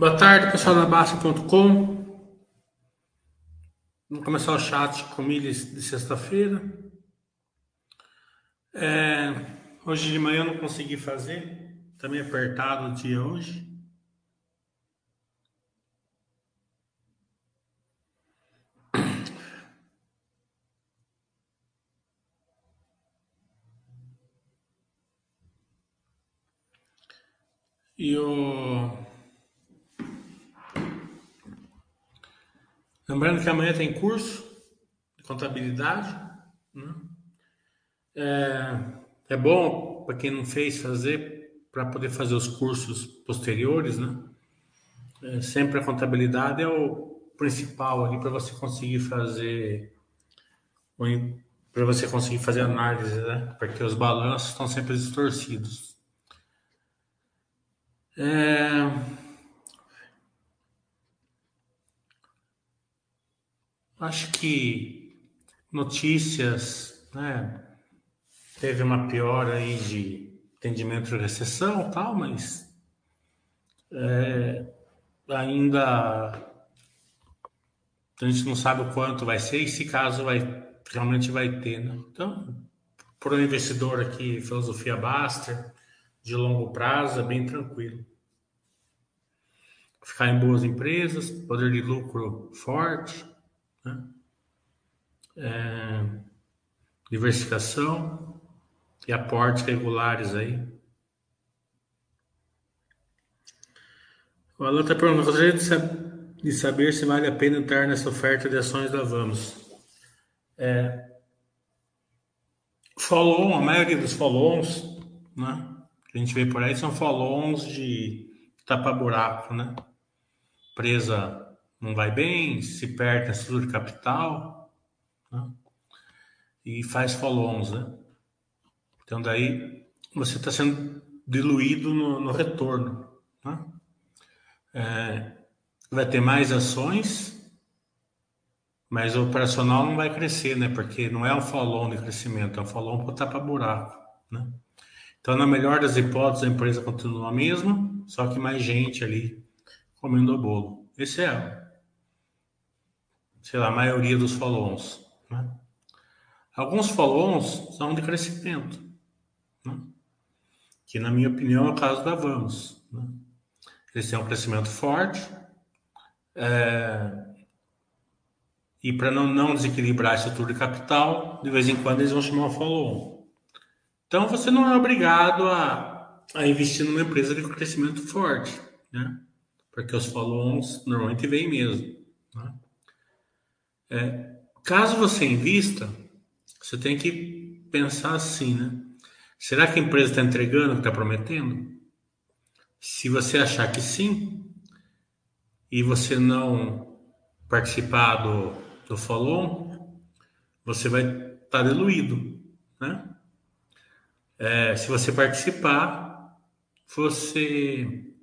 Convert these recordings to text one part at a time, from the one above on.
Boa tarde, pessoal da Baixa.com. Vamos começar o chat com milhas de sexta-feira. É, hoje de manhã eu não consegui fazer, também apertado o dia hoje. E o Lembrando que amanhã tem curso de contabilidade. Né? É, é bom para quem não fez fazer, para poder fazer os cursos posteriores, né? É, sempre a contabilidade é o principal ali para você conseguir fazer para você conseguir fazer análise, né? Porque os balanços estão sempre distorcidos. É, Acho que notícias, né? Teve uma piora aí de entendimento de recessão tal, mas é, ainda a gente não sabe o quanto vai ser e se caso vai realmente vai ter, né? Então, para o investidor aqui, filosofia Baster, de longo prazo, é bem tranquilo. Ficar em boas empresas, poder de lucro forte, né? É, diversificação e aportes regulares aí. O Alan está perguntando, gostaria de, saber se vale a pena entrar nessa oferta de ações da Vamos. É, follow, a maioria dos follows, né, que a gente vê por aí são follows de tapa-buraco, né? Presa não vai bem, se perde a estrutura de capital né? e faz follow-ons, né? Então daí você está sendo diluído no, no retorno, né? É, vai ter mais ações, mas o operacional não vai crescer, né? Porque não é um follow de crescimento, é um follow para tapar buraco, né? Então, na melhor das hipóteses, a empresa continua a mesma, só que mais gente ali comendo o bolo. Esse é sei lá, a maioria dos follow-ons. Né? Alguns follow-ons são de crescimento, né? que na minha opinião é o caso da Vamos. Né? Eles têm um crescimento forte é... e para não, não desequilibrar a estrutura de capital, de vez em quando eles vão chamar um follow-on. Então você não é obrigado a, a investir numa empresa de crescimento forte, né? porque os follow-ons normalmente vêm mesmo. É, caso você invista, você tem que pensar assim, né? Será que a empresa está entregando o que está prometendo? Se você achar que sim, e você não participar do, do follow você vai estar tá diluído, né? É, se você participar, você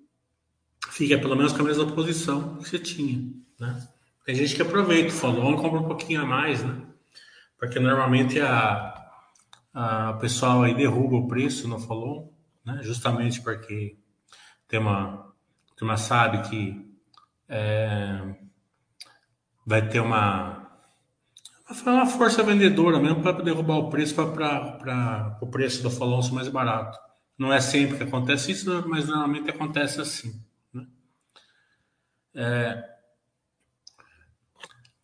fica pelo menos com a mesma posição que você tinha, né? Tem gente que aproveita o follow e compra um pouquinho a mais, né? Porque normalmente a, a pessoal aí derruba o preço no follow, né? Justamente porque tem uma turma sabe que é, vai ter uma uma força vendedora mesmo para derrubar o preço para o preço do follow ser mais barato. Não é sempre que acontece isso, mas normalmente acontece assim. Né? É,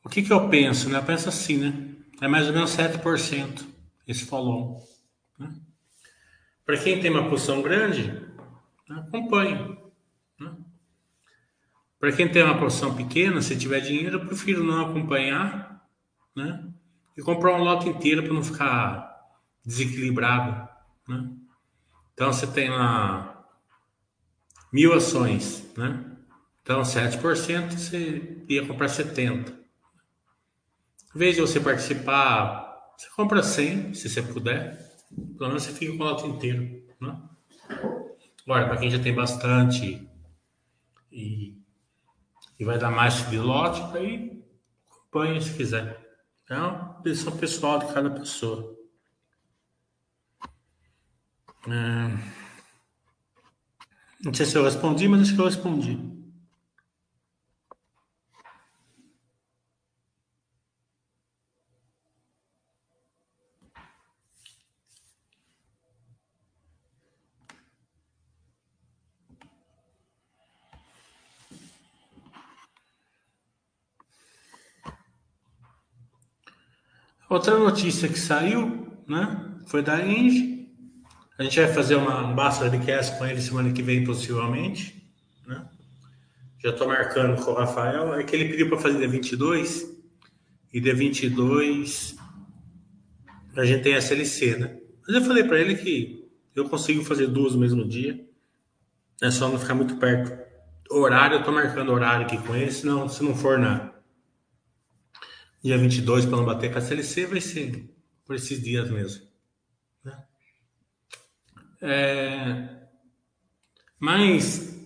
o que, que eu penso? Né? Eu penso assim, né? É mais ou menos 7% esse follow. Né? Para quem tem uma posição grande, né? acompanhe. Né? Para quem tem uma posição pequena, se tiver dinheiro, eu prefiro não acompanhar né? e comprar um lote inteiro para não ficar desequilibrado. Né? Então você tem lá mil ações, né? Então 7% você ia comprar 70. Em vez de você participar, você compra 100, se você puder. Pelo menos você fica com o lote inteiro. Né? Agora, para quem já tem bastante e, e vai dar mais lote, aí acompanha se quiser. É uma decisão pessoal de cada pessoa. É... Não sei se eu respondi, mas acho que eu respondi. Outra notícia que saiu, né, foi da Engie. A gente vai fazer uma, um Basta Webcast com ele semana que vem, possivelmente. Né? Já estou marcando com o Rafael. É que ele pediu para fazer dia 22. E dia 22 a gente tem a SLC, né? Mas eu falei para ele que eu consigo fazer duas no mesmo dia. É só não ficar muito perto. Horário, eu tô marcando horário aqui com ele, senão, se não for na dia 22 para não bater com a CLC, vai ser por esses dias mesmo. Né? É... Mas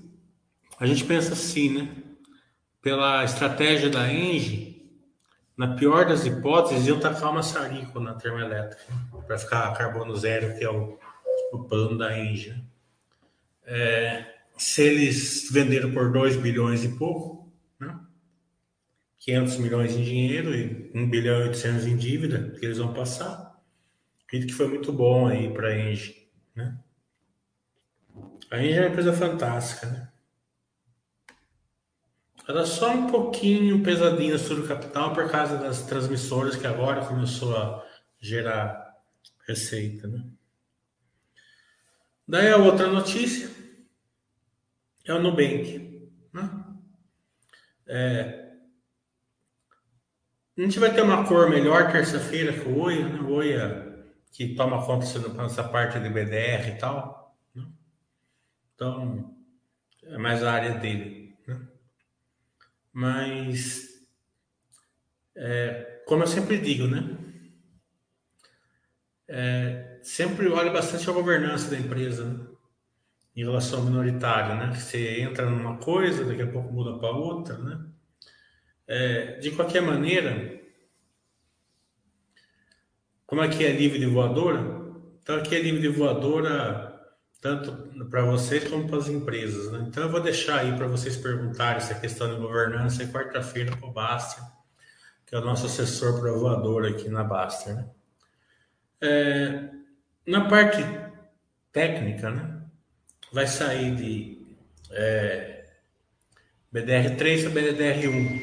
a gente pensa assim, né? Pela estratégia da Engie, na pior das hipóteses, iam tacar uma maçarico na termoelétrica para ficar carbono zero, que é o, o plano da Engie. Né? É, se eles venderam por 2 bilhões e pouco, né? 500 milhões em dinheiro e 1 bilhão e 800 em dívida que eles vão passar, acredito que foi muito bom aí para a Engie. Né? A Engie é uma empresa fantástica. Né? Ela só um pouquinho pesadinha sobre o capital por causa das transmissoras que agora começou a gerar receita. Né? Daí a outra notícia é o Nubank. Né? É, a gente vai ter uma cor melhor terça-feira com o Oia, né? Oia que toma conta dessa parte de BDR e tal. Né? Então, é mais a área dele. Né? Mas, é, como eu sempre digo, né? É, sempre olha bastante a governança da empresa. Né? em relação ao minoritário, né? Você entra numa coisa, daqui a pouco muda para outra, né? É, de qualquer maneira, como aqui é livre de voadora, então aqui é livre de voadora tanto para vocês como para as empresas, né? Então eu vou deixar aí para vocês perguntarem essa questão de governança e quarta-feira com o Bastian, que é o nosso assessor para voadora aqui na Bastian, né? É, na parte técnica, né? vai sair de é, BDR3 para BDR1,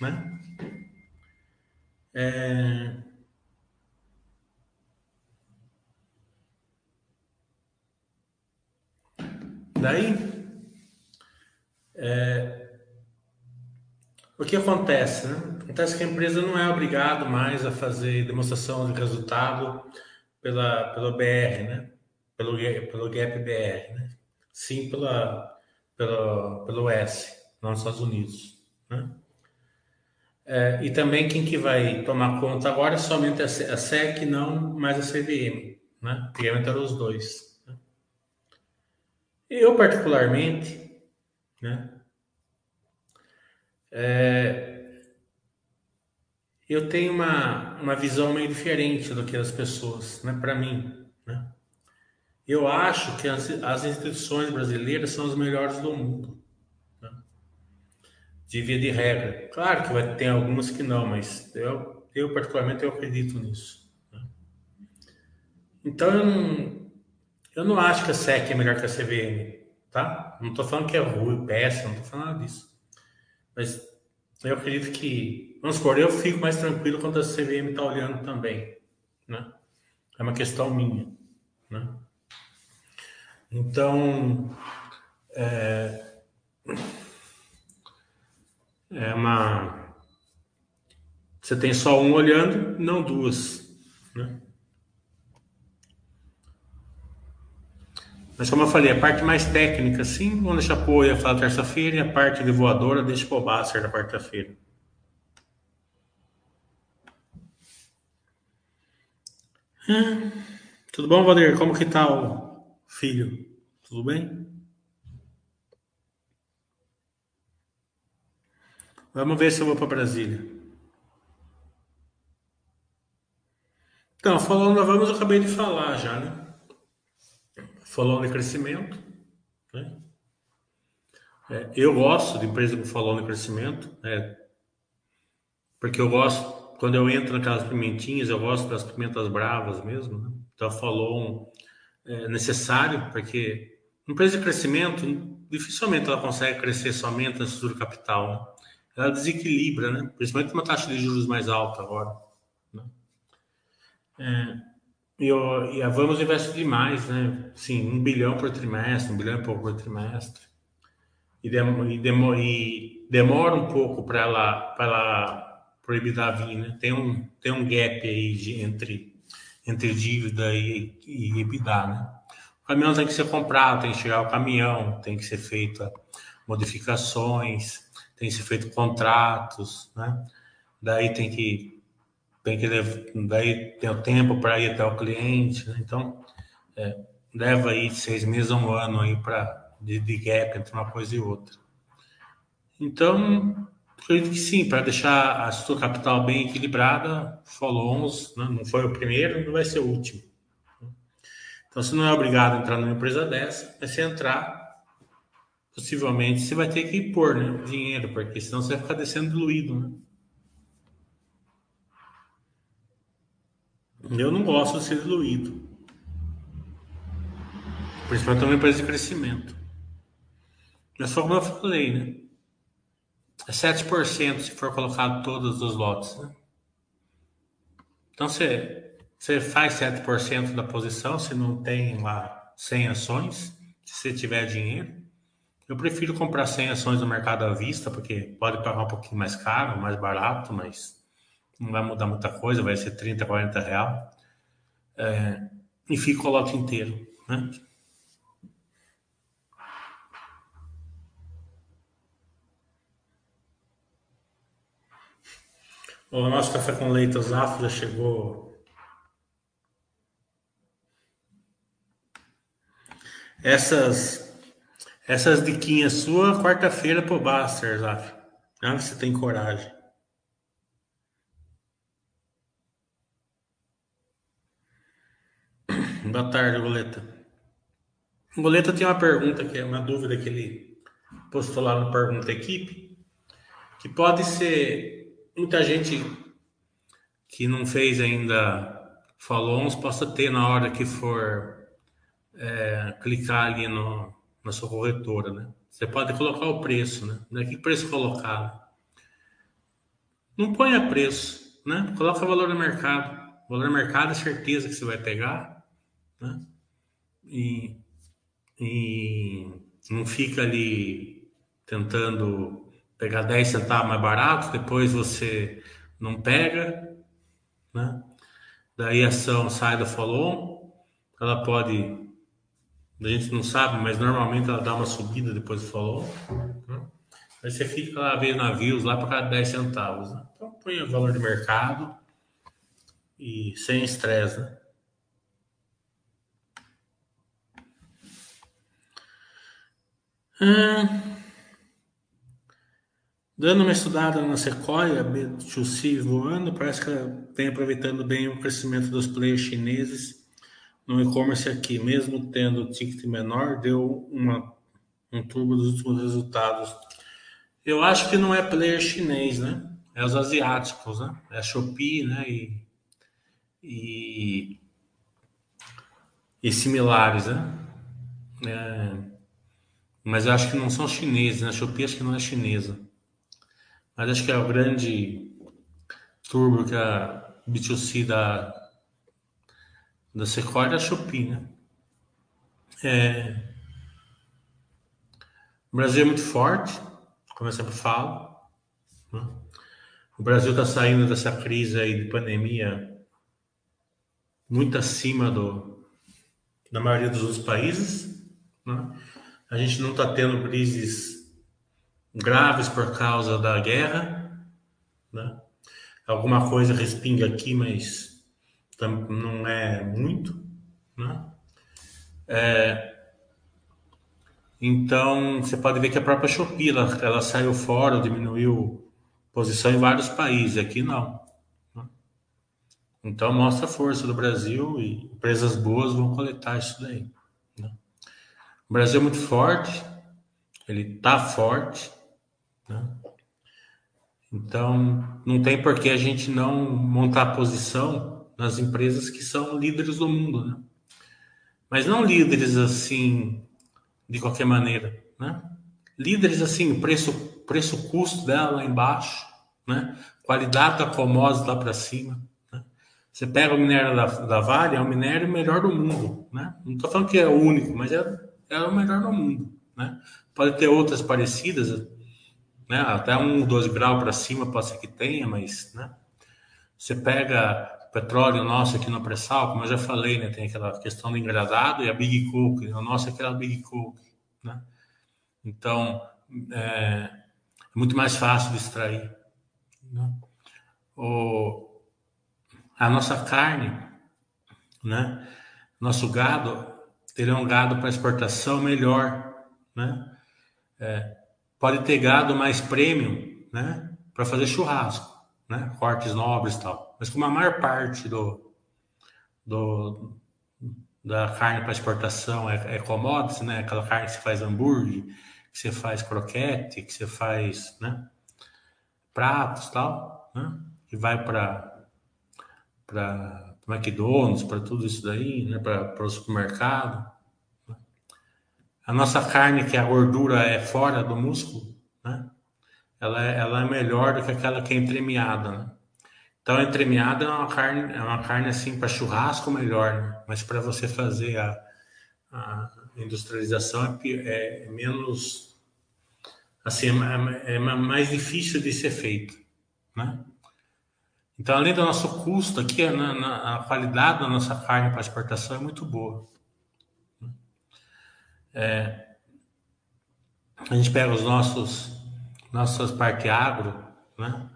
né? É, daí, é, o que acontece? Né? Acontece que a empresa não é obrigada mais a fazer demonstração de resultado pela, pelo BR, né? pelo, pelo Gap BR, né? sim pela, pela, pelo S, nos Estados Unidos. Né? É, e também quem que vai tomar conta agora é somente a SEC, não mais a CVM. Né? Antigamente eram os dois. Eu, particularmente, né? É, eu tenho uma, uma visão meio diferente do que as pessoas, né? para mim. Né? Eu acho que as, as instituições brasileiras são as melhores do mundo. Né? De via de regra. Claro que vai ter algumas que não, mas eu, eu particularmente eu acredito nisso. Né? Então eu não, eu não acho que a SEC é melhor que a CVM, tá? Não estou falando que é ruim, péssimo, não estou falando nada disso. Mas eu acredito que, vamos supor, eu fico mais tranquilo quando a CVM está olhando também, né? É uma questão minha, né? Então, é, é uma. Você tem só um olhando, não duas. Né? Mas como eu falei, a parte mais técnica, sim, vamos deixar para o falar terça-feira e a parte de voadora deixa para o Basser na quarta-feira. Hum, tudo bom, Valdir? Como que tá o Filho, tudo bem? Vamos ver se eu vou para Brasília. Então, falando vamos, eu acabei de falar já, né? Falando de crescimento, né? É, eu gosto de empresa com falando de crescimento, é, porque eu gosto, quando eu entro naquelas pimentinhas, eu gosto das pimentas bravas mesmo, né? Então, falou é, necessário, porque empresa de crescimento, dificilmente ela consegue crescer somente na estrutura capital. Né? Ela desequilibra, né? principalmente uma taxa de juros mais alta agora. Né? É, e, e a Vamos investe demais, né? Sim, um bilhão por trimestre, um bilhão e pouco por trimestre. E, dem, e, e demora um pouco para ela, para ela proibir da vir, né? Tem um, tem um gap aí de, entre, entre dívida e, e EBITDA, né? O caminhão tem que ser comprado, tem que chegar o caminhão, tem que ser feita modificações, tem que ser feito contratos, né? Daí tem que tem que daí tem o tempo para ir até o cliente, né? então é, leva aí seis meses a um ano aí para de, de, gap entre uma coisa e outra. Então acredito que sim, para deixar a sua capital bem equilibrada, follow-ons, né? não foi o primeiro, não vai ser o último. Então você não é obrigado a entrar numa empresa dessa, mas se entrar, possivelmente você vai ter que pôr né, dinheiro, porque senão você vai ficar descendo diluído, né? Eu não gosto de ser diluído. Principalmente uma empresa de crescimento. Mas só como eu falei, né? É 7% se for colocado todos os lotes, né? Então você, você faz 7% da posição, se não tem lá 100 ações, se você tiver dinheiro. Eu prefiro comprar 100 ações no mercado à vista, porque pode pagar um pouquinho mais caro, mais barato, mas não vai mudar muita coisa, vai ser 30, 40 real. É, e fica o lote inteiro. Né? O nosso café com leite Zafra já chegou. Essas essas diquinhas sua quarta-feira pro Baster, Zaf. Ah, você tem coragem. Boa tarde, Goleta. O Goleta tem uma pergunta, que é uma dúvida que ele postou lá no Pergunta Equipe, que pode ser muita gente que não fez ainda follow-ons possa ter na hora que for é, clicar ali no, na sua corretora, né? Você pode colocar o preço, né? É que preço colocar? Não ponha preço, né? Coloca valor no mercado. Valor no mercado é certeza que você vai pegar né? E, e não fica ali tentando pegar 10 centavos mais barato, depois você não pega, né? Daí a ação sai do follow, ela pode, a gente não sabe, mas normalmente ela dá uma subida depois do follow. Né? Aí você fica lá vendo navios lá para cada 10 centavos. Né? Então põe o valor de mercado e sem estresse, né? Dando uma estudada na Sequoia, B2C voando, parece que ela vem aproveitando bem o crescimento dos players chineses no e-commerce aqui, mesmo tendo ticket menor, deu uma, um turbo dos últimos resultados. Eu acho que não é player chinês, né? É os asiáticos, né? É a Shopee, né? E, e, e similares, né? É, mas eu acho que não são chineses, né? A Shopee acho que não é chinesa. Mas acho que é o grande turbo que a B2C da, da Sequoia é a Shopee, né? É... O Brasil é muito forte, como eu sempre falo. Né? O Brasil está saindo dessa crise aí de pandemia muito acima do, da maioria dos outros países. Né? A gente não está tendo crises graves por causa da guerra, né? Alguma coisa respinga aqui, mas não é muito, né? É, então, você pode ver que a própria Shopee, ela, ela saiu fora, diminuiu posição em vários países, aqui não. Né? Então, mostra a força do Brasil e empresas boas vão coletar isso daí. O Brasil é muito forte, ele está forte, né? então não tem por que a gente não montar posição nas empresas que são líderes do mundo, né? mas não líderes assim de qualquer maneira, né? líderes assim, preço preço custo dela lá embaixo, né? qualidade da lá para cima, né? Você pega o minério da, da Vale, é o minério melhor do mundo, né? Não estou falando que é o único, mas é, é o melhor do mundo, né? Pode ter outras parecidas, né? Até um, dois graus para cima pode ser que tenha, mas, né? Você pega petróleo nosso aqui no pré-sal, como eu já falei, né? Tem aquela questão do engradado e a Big Coke, né? o nosso é aquela Big Coke, né? Então, é, é muito mais fácil de extrair. Né? O, a nossa carne, né? Nosso gado, ele é gado para exportação melhor, né? É, pode ter gado mais premium, né? Para fazer churrasco, né? Cortes nobres e tal. Mas como a maior parte do, do da carne para exportação é, é né? Aquela carne que você faz hambúrguer, que você faz croquete, que você faz, né? Pratos, tal, né? Que vai para para McDonald's, para tudo isso daí, né? Para o supermercado. A nossa carne, que a gordura é fora do músculo, né? Ela é, ela é melhor do que aquela que é entremeada, né? Então, entremeada é uma carne, é uma carne assim para churrasco melhor, né? mas para você fazer a, a industrialização é, é, menos assim é, é, mais difícil de ser feito, né? Então, além do nosso custo aqui, na, a qualidade da nossa carne para exportação é muito boa. Né? É, a gente pega os nossos nossas parques agro, né?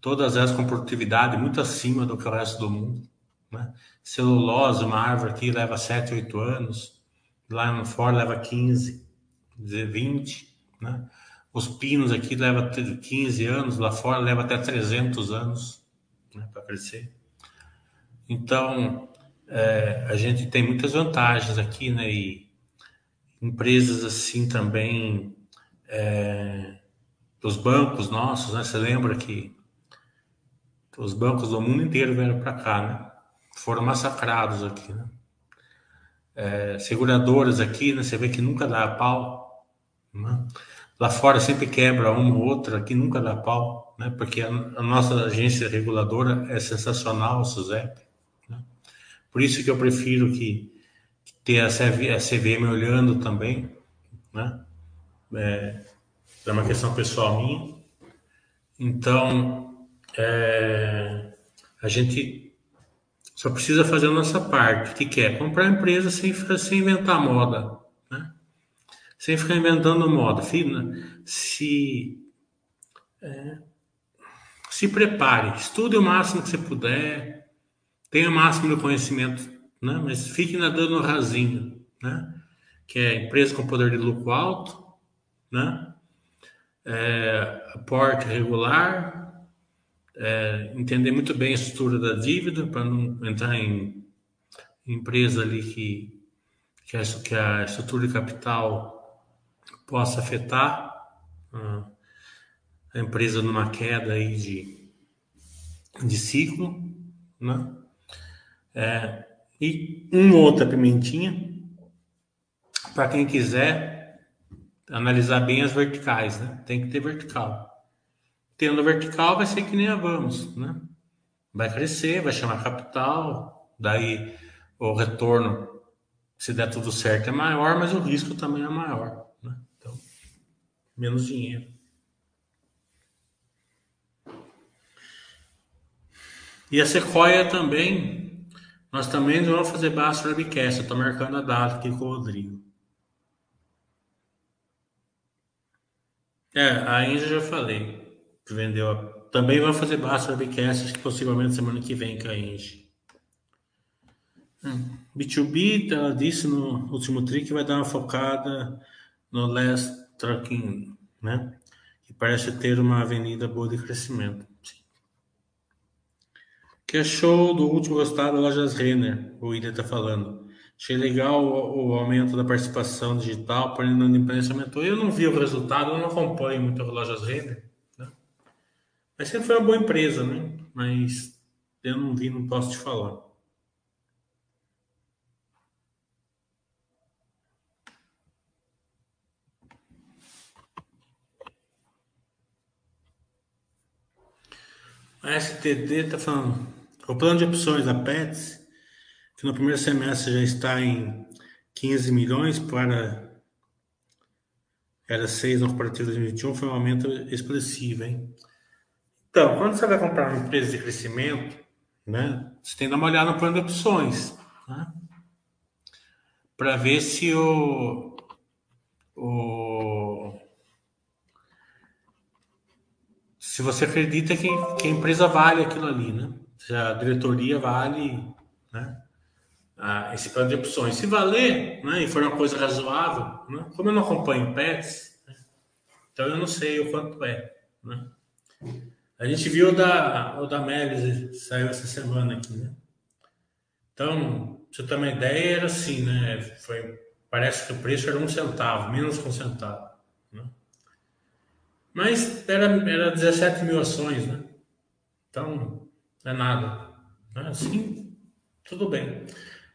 todas elas com produtividade muito acima do que o resto do mundo. Né? Celulose, uma árvore aqui leva 7, 8 anos, lá no fora leva 15, 20. Né? Os pinos aqui levam 15 anos, lá fora leva até 300 anos né, para crescer. Então, é, a gente tem muitas vantagens aqui, né? E empresas assim também, é, os bancos nossos, né? Você lembra que os bancos do mundo inteiro vieram para cá, né? Foram massacrados aqui, né? É, seguradoras aqui, né? Você vê que nunca dá pau, né? Lá fora sempre quebra uma ou outra, aqui nunca dá pau, né? Porque a, a nossa agência reguladora é sensacional, a SUSEP. Né? Por isso que eu prefiro que, que ter a, CV, a CVM olhando também, né? É, é uma questão pessoal minha. Então, é, a gente só precisa fazer a nossa parte, que, que é comprar empresa sem, sem inventar moda, né? sem ficar inventando moda. Se, é, se prepare, estude o máximo que você puder, tenha o máximo de conhecimento, né? mas fique nadando rasinho, né? que é empresa com poder de lucro alto, né? É, aporte regular, é, entender muito bem a estrutura da dívida para não entrar em empresa ali que, que, a, que a estrutura de capital possa afetar a, a empresa numa queda aí de, de ciclo, né? É, e uma outra pimentinha para quem quiser analisar bem as verticais, né? Tem que ter vertical. Tendo vertical, vai ser que nem a Vamos, né? Vai crescer, vai chamar capital, daí o retorno, se der tudo certo, é maior, mas o risco também é maior, né? Então, menos dinheiro. E a Sequoia também, nós também vamos fazer Basta Webcast. Estou marcando a data aqui com o Rodrigo. É, a Índia já falei vendeu. A... Também vai fazer Basta Webcast, que possivelmente semana que vem com a Engie. Hum. B2B, ela disse no último trick que vai dar uma focada no last trucking, né? Que parece ter uma avenida boa de crescimento. Sim. Que é show do último da Lojas Renner, o William está falando. Achei legal o, o, aumento da participação digital, porém na imprensa aumentou. Eu não vi o resultado, eu não acompanho muito as Lojas Renner. Mas sempre foi uma boa empresa, né? Mas eu não vi, não posso te falar. A STD tá falando. O plano de opções da Pets, que no primeiro semestre já está em 15 milhões para era 6 no comparativo de 2021, foi um aumento expressivo, hein? Então, quando você vai comprar uma empresa de crescimento, né, você tem que dar uma olhada no plano de opções, né? Para ver se o, o se você acredita que, que a empresa vale aquilo ali, né? Se a diretoria vale, né? Ah, esse plano de opções. Se valer, né, e for uma coisa razoável, né, como eu não acompanho pets, né, então eu não sei o quanto é. Né? A gente viu da, o da Melis, saiu essa semana aqui, né? Então, pra você ter uma ideia, era assim, né? Foi, parece que o preço era um centavo, menos que um centavo. Né? Mas era, era 17 mil ações, né? Então, é nada. Assim, tudo bem.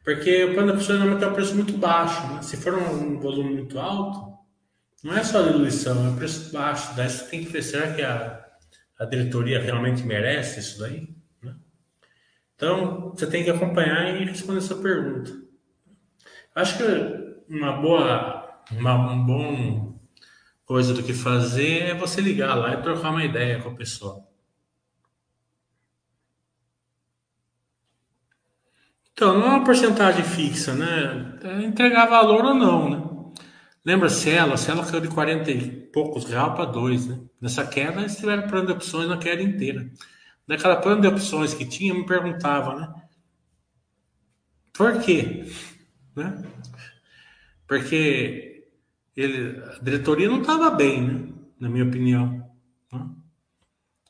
Porque o plano da pessoa normalmente é um preço muito baixo. Né? Se for um volume muito alto, não é só diluição, é um preço baixo. Daí você tem que ver, será que a, a diretoria realmente merece isso daí? Né? Então, você tem que acompanhar e responder essa pergunta. Acho que uma boa, uma um bom coisa do que fazer é você ligar lá e trocar uma ideia com a pessoa. Então, não é uma porcentagem fixa, né? É entregar valor ou não, né? Lembra a Cielo? A Cielo caiu de 40 e poucos real para 2, né? Nessa queda, eles tiveram plano de opções na queda inteira. Naquela plano de opções que tinha, me perguntava, né? Por quê? Né? Porque ele, a diretoria não estava bem, né? Na minha opinião. Né?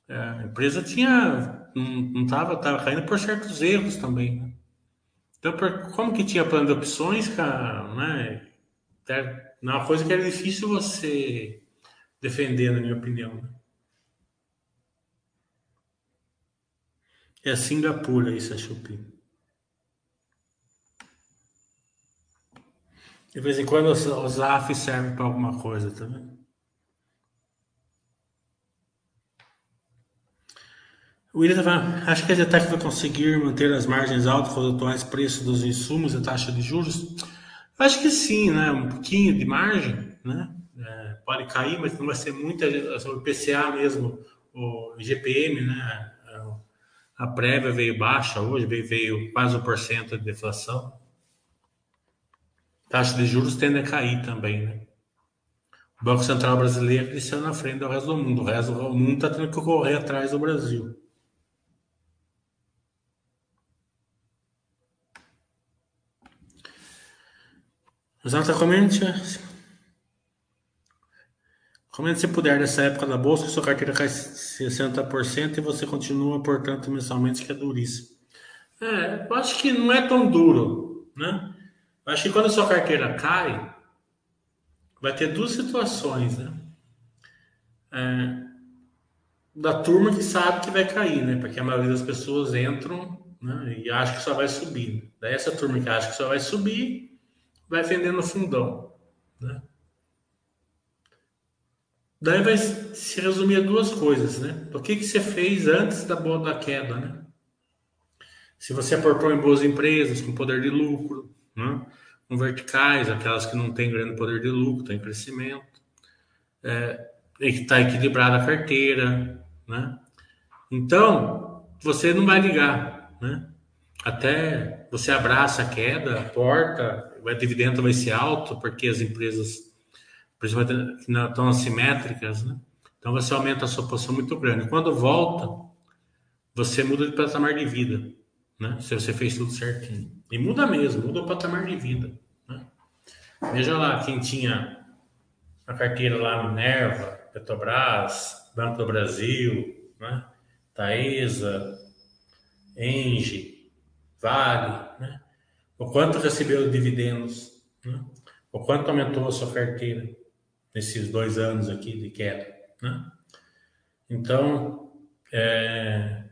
É, a empresa tinha. Não estava tava caindo por certos erros também, né? Então, como que tinha plano de opções, cara, né? É uma coisa que era difícil você defender, na minha opinião. Né? É Singapura isso, a Shopee. De vez em quando os AF servem para alguma coisa também. Tá O William falando, acho que a Zetec vai conseguir manter as margens altas com os atuais preços dos insumos e taxa de juros? Acho que sim, né? Um pouquinho de margem, né? É, pode cair, mas não vai ser muita. O PCA mesmo, o GPM, né? A prévia veio baixa hoje, veio, quase 1% de deflação. Taxa de juros tende a cair também, né? O Banco Central brasileiro desceu na frente do resto do mundo. O resto do mundo está tendo que correr atrás do Brasil. Exatamente. Comente se puder nessa época da bolsa, sua carteira cai 60% e você continua, portanto, mensalmente, que é duríssimo. É, eu acho que não é tão duro, né? Eu acho que quando a sua carteira cai, vai ter duas situações, né? É, da turma que sabe que vai cair, né? Porque a maioria das pessoas entram né, e acha que só vai subir. Daí essa turma que acha que só vai subir vai vendendo fundão. Né? Daí vai se resumir a duas coisas, né? O que, que você fez antes da da queda, né? Se você aportou em boas empresas com poder de lucro, né? com verticais, aquelas que não têm grande poder de lucro, estão em crescimento, é, está equilibrada a carteira, né? Então, você não vai ligar, né? Até você abraça a queda, aporta, o dividendo vai ser alto, porque as empresas, principalmente estão assimétricas, né? Então você aumenta a sua posição muito grande. Quando volta, você muda de patamar de vida, né? Se você fez tudo certinho. E muda mesmo, muda o patamar de vida. Né? Veja lá, quem tinha a carteira lá Minerva, Petrobras, Banco do Brasil, né? Taesa, Engie, Vale, né? o quanto recebeu de dividendos, né? o quanto aumentou a sua carteira nesses dois anos aqui de queda. Né? Então, é,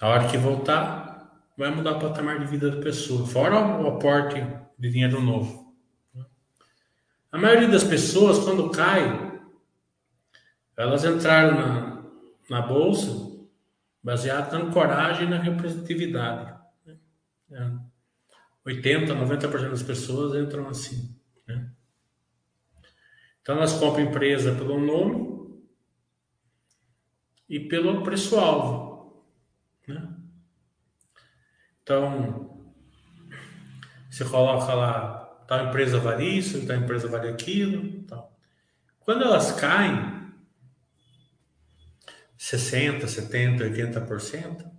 a hora que voltar, vai mudar o patamar de vida da pessoa, fora o aporte de dinheiro novo. Né? A maioria das pessoas, quando cai, elas entraram na, na bolsa baseado na ancoragem e na representatividade. Né? 80, 90% das pessoas entram assim. Né? Então, nós compramos empresa pelo nome e pelo preço-alvo. Né? Então, você coloca lá, tal empresa vale isso, tal empresa vale aquilo. Tal. Quando elas caem, 60, 70, 80%,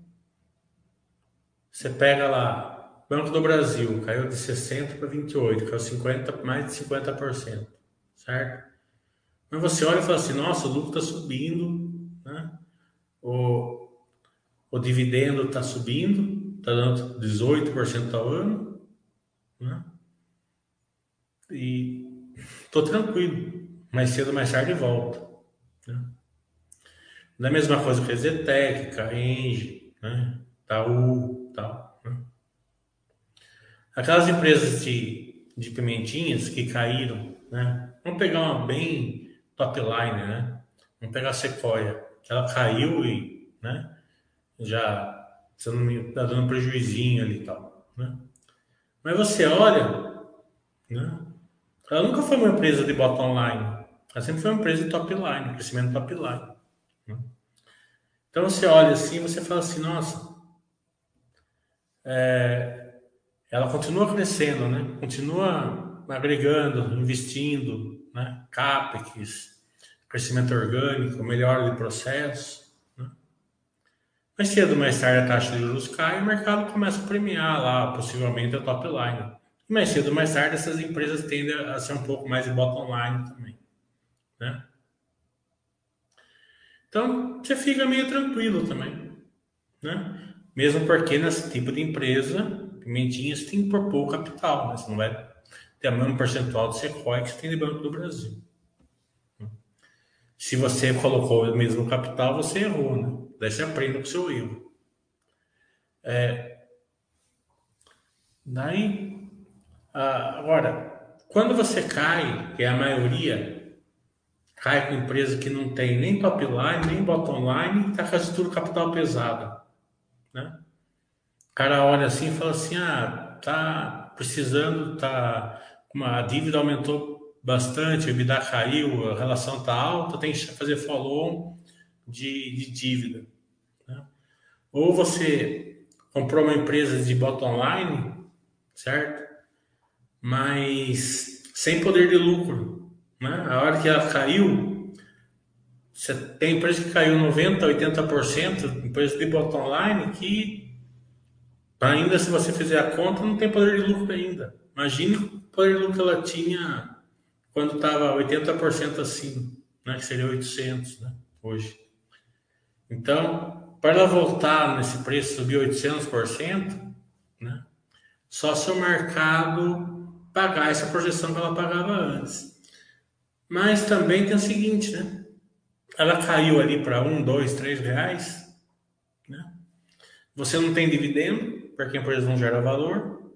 você pega lá, Banco do Brasil caiu de 60 para 28, caiu 50, mais de 50%, certo? Mas você olha e fala assim, nossa, o lucro está subindo, né? O, o dividendo está subindo, está dando 18% ao ano, né? E estou tranquilo, mais cedo ou mais tarde volta. Né? Da mesma coisa que Zetec, Carenge, né? Taú, tal. Né? Aquelas empresas de, de pimentinhas que caíram, né? Vamos pegar uma bem top line, né? Vamos pegar a Sequoia, que ela caiu e, né? Já, se não me tá dando prejuizinho ali e tal, né? Mas você olha, né? Ela nunca foi uma empresa de bottom line. Ela sempre foi uma empresa de top line, crescimento top line. Né? Então você olha assim, você fala assim, nossa, é, ela continua crescendo, né? Continua agregando, investindo, né? CAPEX, crescimento orgânico, melhora de processo. Né? Mas cedo ou mais tarde a taxa de juros cai e o mercado começa a premiar lá, possivelmente, a top line. Mais cedo ou mais tarde essas empresas tendem a ser um pouco mais de bottom line também. Né? Então, você fica meio tranquilo também. Né? Mesmo porque nesse tipo de empresa, Pimentinhas tem que pôr pouco capital, né? Você não vai ter o mesmo percentual de Sequoia que você tem de Banco do Brasil. Se você colocou o mesmo capital, você errou, né? Daí você aprende com o seu erro. É... Daí, agora, quando você cai, que é a maioria, cai com empresa que não tem nem top line, nem bottom line, está com a estrutura capital pesada. Né? O cara olha assim e fala assim, ah, tá precisando, tá, a dívida aumentou bastante, o EBITDA caiu, a relação tá alta, tem que fazer follow de, de dívida. Né? Ou você comprou uma empresa de bottom line, certo? Mas sem poder de lucro. Né? A hora que ela caiu, você tem empresa que caiu 90%, 80%, empresa de bottom line que Ainda se você fizer a conta, não tem poder de lucro ainda. Imagine o poder de lucro que ela tinha quando estava 80% acima, né? que seria 800 né? hoje. Então, para ela voltar nesse preço, subir 800%, né? só se o mercado pagar essa projeção que ela pagava antes. Mas também tem o seguinte, né? Ela caiu ali para um, dois, três reais, né? Você não tem dividendo, porque a empresa não gera valor,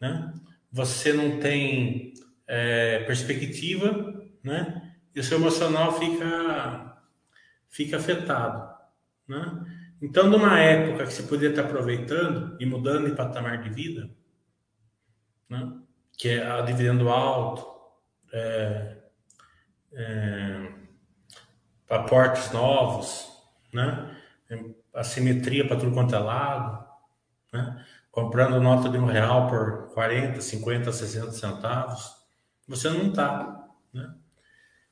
né? Você não tem é, perspectiva, né? E o seu emocional fica fica afetado, né? Então, numa época que você poderia estar aproveitando e mudando de patamar de vida, né? Que é a dividendo alto, é, é, aportes novos, né? Assimetria para tudo quanto é lado, né? comprando nota de um real por 40, 50, 60 centavos, você não está. Né?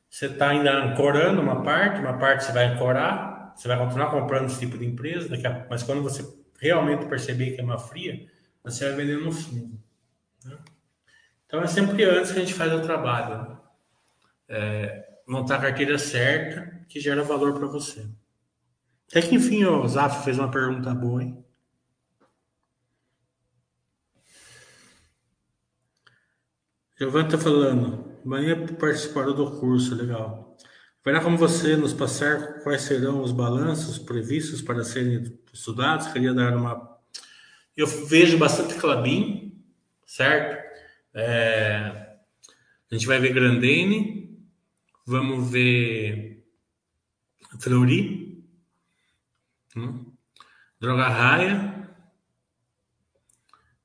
Você está ainda ancorando uma parte, uma parte você vai ancorar, você vai continuar comprando esse tipo de empresa, a, mas quando você realmente perceber que é uma fria, você vai vender no fundo. Né? Então é sempre antes que a gente faz o trabalho. Né? É, montar a carteira certa que gera valor para você. Até que enfim o Zaf fez uma pergunta boa, hein? Giovanni está falando, amanhã participará do curso, legal. Verá como você nos passar quais serão os balanços previstos para serem estudados? Queria dar uma. Eu vejo bastante Clabin, certo? É... A gente vai ver Grandene, vamos ver Fleury, hum? Droga Raia.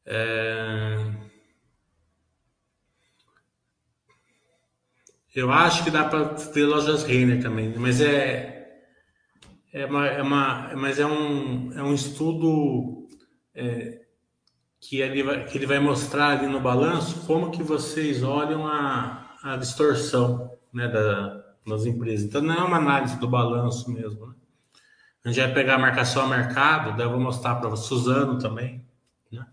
É... Eu acho que dá para ver lojas Renner também, mas é é uma, é uma mas é um é um estudo é, que ele vai que ele vai mostrar ali no balanço como que vocês olham a, a distorção né da nas empresas. Então não é uma análise do balanço mesmo. Né? A gente vai pegar a marcação a mercado, daí eu vou mostrar para você, Suzano também. Né?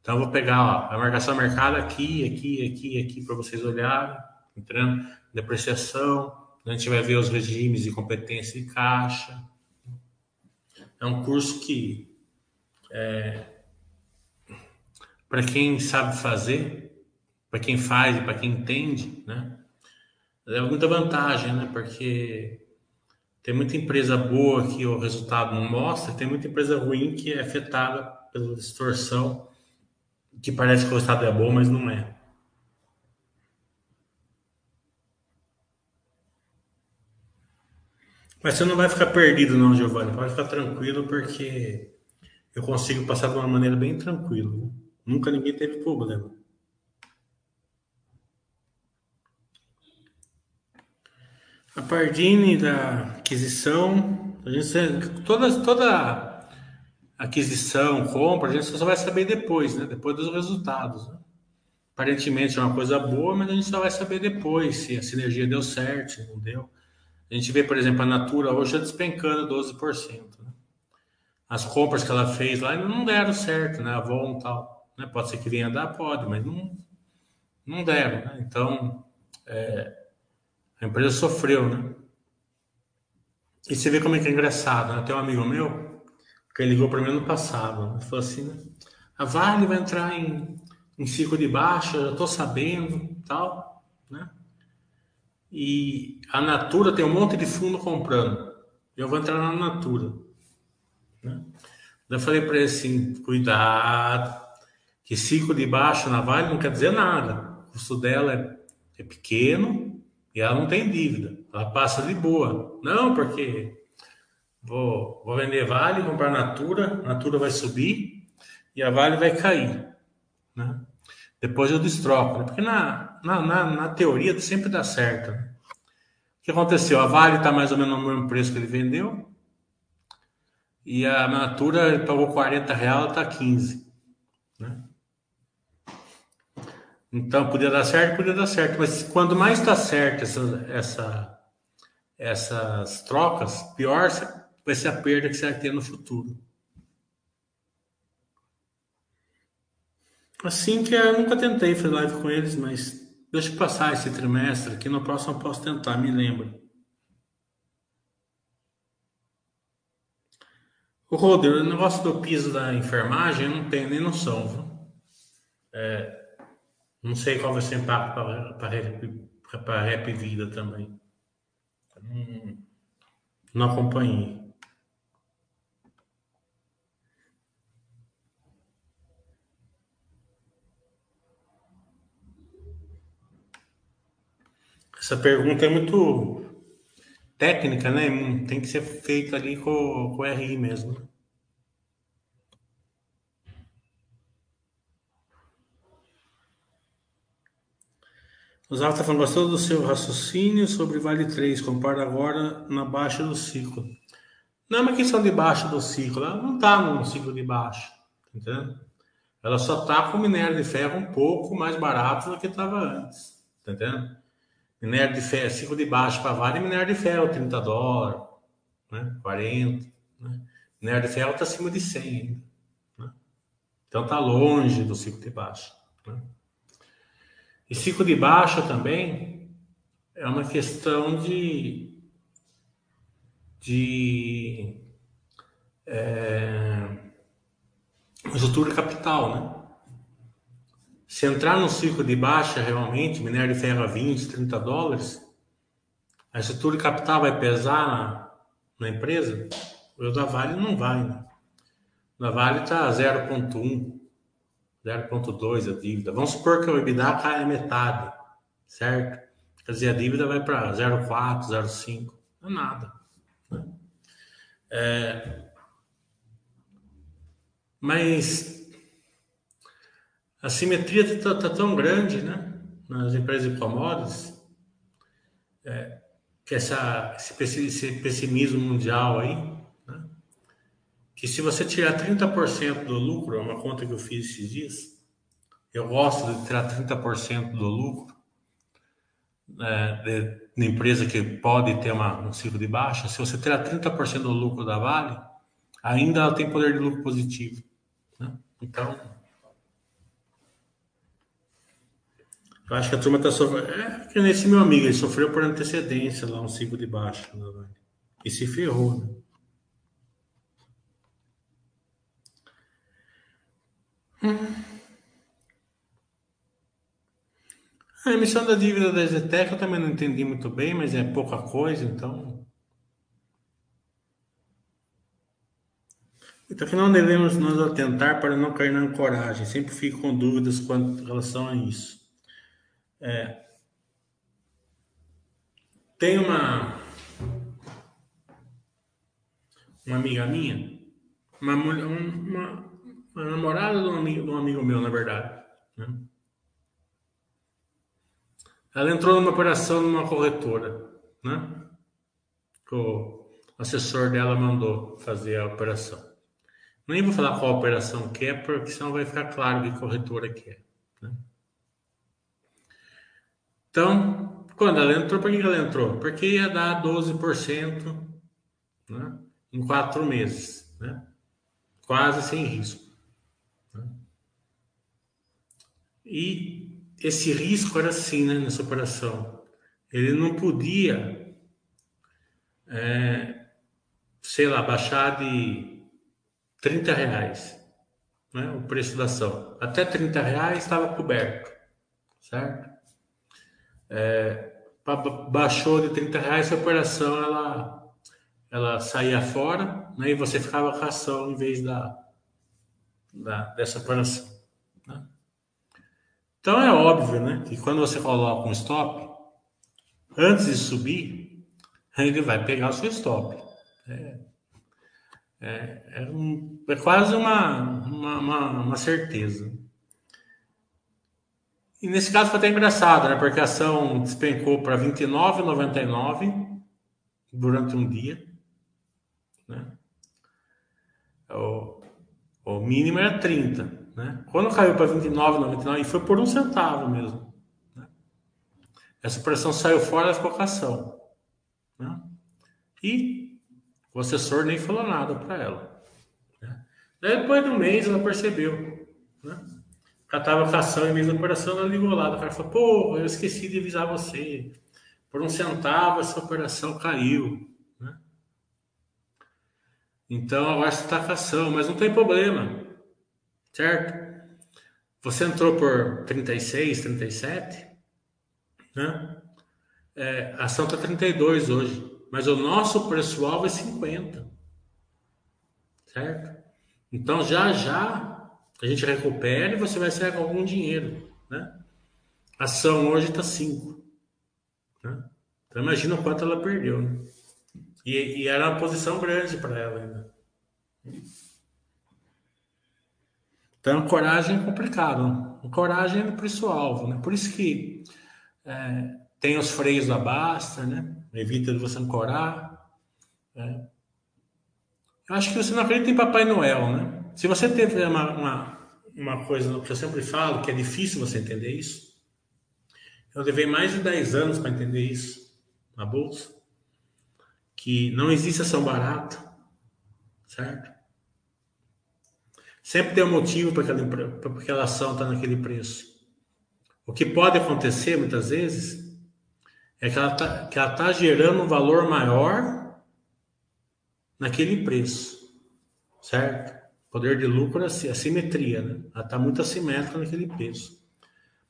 Então eu vou pegar ó, a marcação a mercado aqui, aqui, aqui, aqui para vocês olharem, entrando, depreciação, a gente vai ver os regimes de competência de caixa. É um curso que é, para quem sabe fazer, para quem faz e para quem entende, né? É muita vantagem, né? Porque tem muita empresa boa que o resultado não mostra, tem muita empresa ruim que é afetada pela distorção, que parece que o resultado é bom, mas não é. Mas você não vai ficar perdido, não, Giovanni. Pode ficar tranquilo, porque eu consigo passar de uma maneira bem tranquila. Nunca ninguém teve problema. A Pardini da aquisição, a gente, toda, toda aquisição, compra, a gente só vai saber depois, né? Depois dos resultados. Né? Aparentemente é uma coisa boa, mas a gente só vai saber depois se a sinergia deu certo, se não deu. A gente vê, por exemplo, a Natura hoje despencando 12%. Né? As compras que ela fez lá não deram certo, né? A Avon tal. Né? Pode ser que venha dar, pode, mas não, não deram. Né? Então, é, a empresa sofreu, né? E você vê como é que é engraçado, né? Tem um amigo meu que ligou para mim ano passado. Né? Falou assim, né? A Vale vai entrar em, em ciclo de baixa, já estou sabendo, tal, né? E a Natura tem um monte de fundo comprando. Eu vou entrar na Natura. Né? Eu falei para ele assim: cuidado, que ciclo de baixa na Vale não quer dizer nada. O custo dela é, é pequeno e ela não tem dívida. Ela passa de boa. Não, porque vou, vou vender Vale, comprar Natura, Natura vai subir e a Vale vai cair. Né? Depois eu destroco, né? porque na, na, na, na, teoria sempre dá certo. Né? O que aconteceu? A Vale está mais ou menos no mesmo preço que ele vendeu. E a Natura pagou 40 reais, está 15. Né? Então podia dar certo, podia dar certo. Mas quando mais está certo essa, essa, essas trocas, pior vai ser a perda que você vai ter no futuro. Assim que eu nunca tentei fazer live com eles, mas deixa eu passar esse trimestre, que no próximo eu posso tentar, me lembra. O Roder, o negócio do piso da enfermagem, eu não tenho nem noção. Viu? É, não sei qual vai ser o impacto para a Rap Vida também. Não, acompanhei. Essa pergunta é muito técnica, né? Tem que ser feita ali com o RI mesmo. O Zaf está falando, gostou do seu raciocínio sobre Vale 3, compara agora na baixa do ciclo. Não é uma questão de baixa do ciclo, ela não está num ciclo de baixa, tá entendeu? Ela só está com minério de ferro um pouco mais barato do que estava antes, tá entendendo? Minério de ferro, ciclo de baixo para Vale, minério de ferro, 30 dólares, né? 40. Né? Minério de ferro está acima de 100 ainda. Né? Então está longe do ciclo de baixa. Né? E ciclo de baixa também é uma questão de, de é, estrutura capital, né? Se entrar no ciclo de baixa, realmente, minério de ferro a 20, 30 dólares, a estrutura capital vai pesar na, na empresa? O da Vale não vai, né? Da Vale está 0,1, 0,2 a dívida. Vamos supor que o EBITDA cai a metade, certo? Quer dizer, a dívida vai para 0,4, 0,5. Não é nada. Né? É, Mas a simetria está tá tão grande, né? Nas empresas de commodities, é, que essa, esse pessimismo mundial aí? Que se você tirar 30% do lucro, é uma conta que eu fiz esses dias, eu gosto de tirar 30% do lucro é, de, empresa que pode ter uma, um ciclo de baixa, se você tirar 30% do lucro da Vale, ainda ela tem poder de lucro positivo. Né? Então, eu acho que a turma está sofrendo. É que nesse meu amigo, ele sofreu por antecedência lá um ciclo de baixa. Né? E se ferrou. Né? A emissão da dívida da Zetec eu também não entendi muito bem, mas é pouca coisa, então. Então, que não devemos nos atentar para não cair na ancoragem. Sempre fico com dúvidas quanto em relação a isso. É, tem uma uma amiga minha, uma, uma, uma namorada de um amigo, de um amigo meu, na verdade. Né? Ela entrou numa operação numa corretora, né? O assessor dela mandou fazer a operação. Nem vou falar qual operação que é, porque senão vai ficar claro que corretora que é. Né? Então, quando ela entrou, por que ela entrou? Porque ia dar 12% né? em quatro meses, né? quase sem risco. Né? E esse risco era assim, né, nessa operação. Ele não podia, é, sei lá, baixar de 30 reais né, o preço da ação. Até 30 reais estava coberto, certo? É, baixou de 30 reais, a operação ela, ela saía fora né, e você ficava com a ação em vez da, da dessa operação. Então é óbvio, né, que quando você coloca um stop, antes de subir, ele vai pegar o seu stop. É, é, é, um, é quase uma, uma, uma, uma, certeza. E nesse caso foi até engraçado, né, porque a ação despencou para R$ 29,99 durante um dia. Né? O, o mínimo era 30. Né? Quando caiu para 29,99, e foi por um centavo mesmo. Né? Essa pressão saiu fora da colocação. Né? E o assessor nem falou nada para ela. Né? Depois de um mês, ela percebeu. Né? Com a ação em mesma operação, ela ligou lá. O cara falou: pô, eu esqueci de avisar você. Por um centavo, essa operação caiu. Né? Então, agora está a ação, mas não tem problema certo? Você entrou por 36, 37, né? É, a ação está 32 hoje, mas o nosso preço-alvo é 50, certo? Então já já a gente recupera e você vai sair com algum dinheiro, né? A ação hoje está 5, né? Então imagina o quanto ela perdeu, né? E, e era uma posição grande para ela ainda. Então, coragem é complicado. Coragem é preço-alvo, né? Por isso que é, tem os freios da basta, né? Evita de você ancorar. Né? Eu acho que você não acredita em Papai Noel, né? Se você teve uma, uma, uma coisa que eu sempre falo, que é difícil você entender isso, eu levei mais de 10 anos para entender isso na bolsa, que não existe ação barata, certo? Sempre tem um motivo para aquela, para aquela ação estar tá naquele preço. O que pode acontecer muitas vezes é que ela está tá gerando um valor maior naquele preço, certo? Poder de lucro é assim, assimetria, né? Ela está muito assimétrica naquele preço.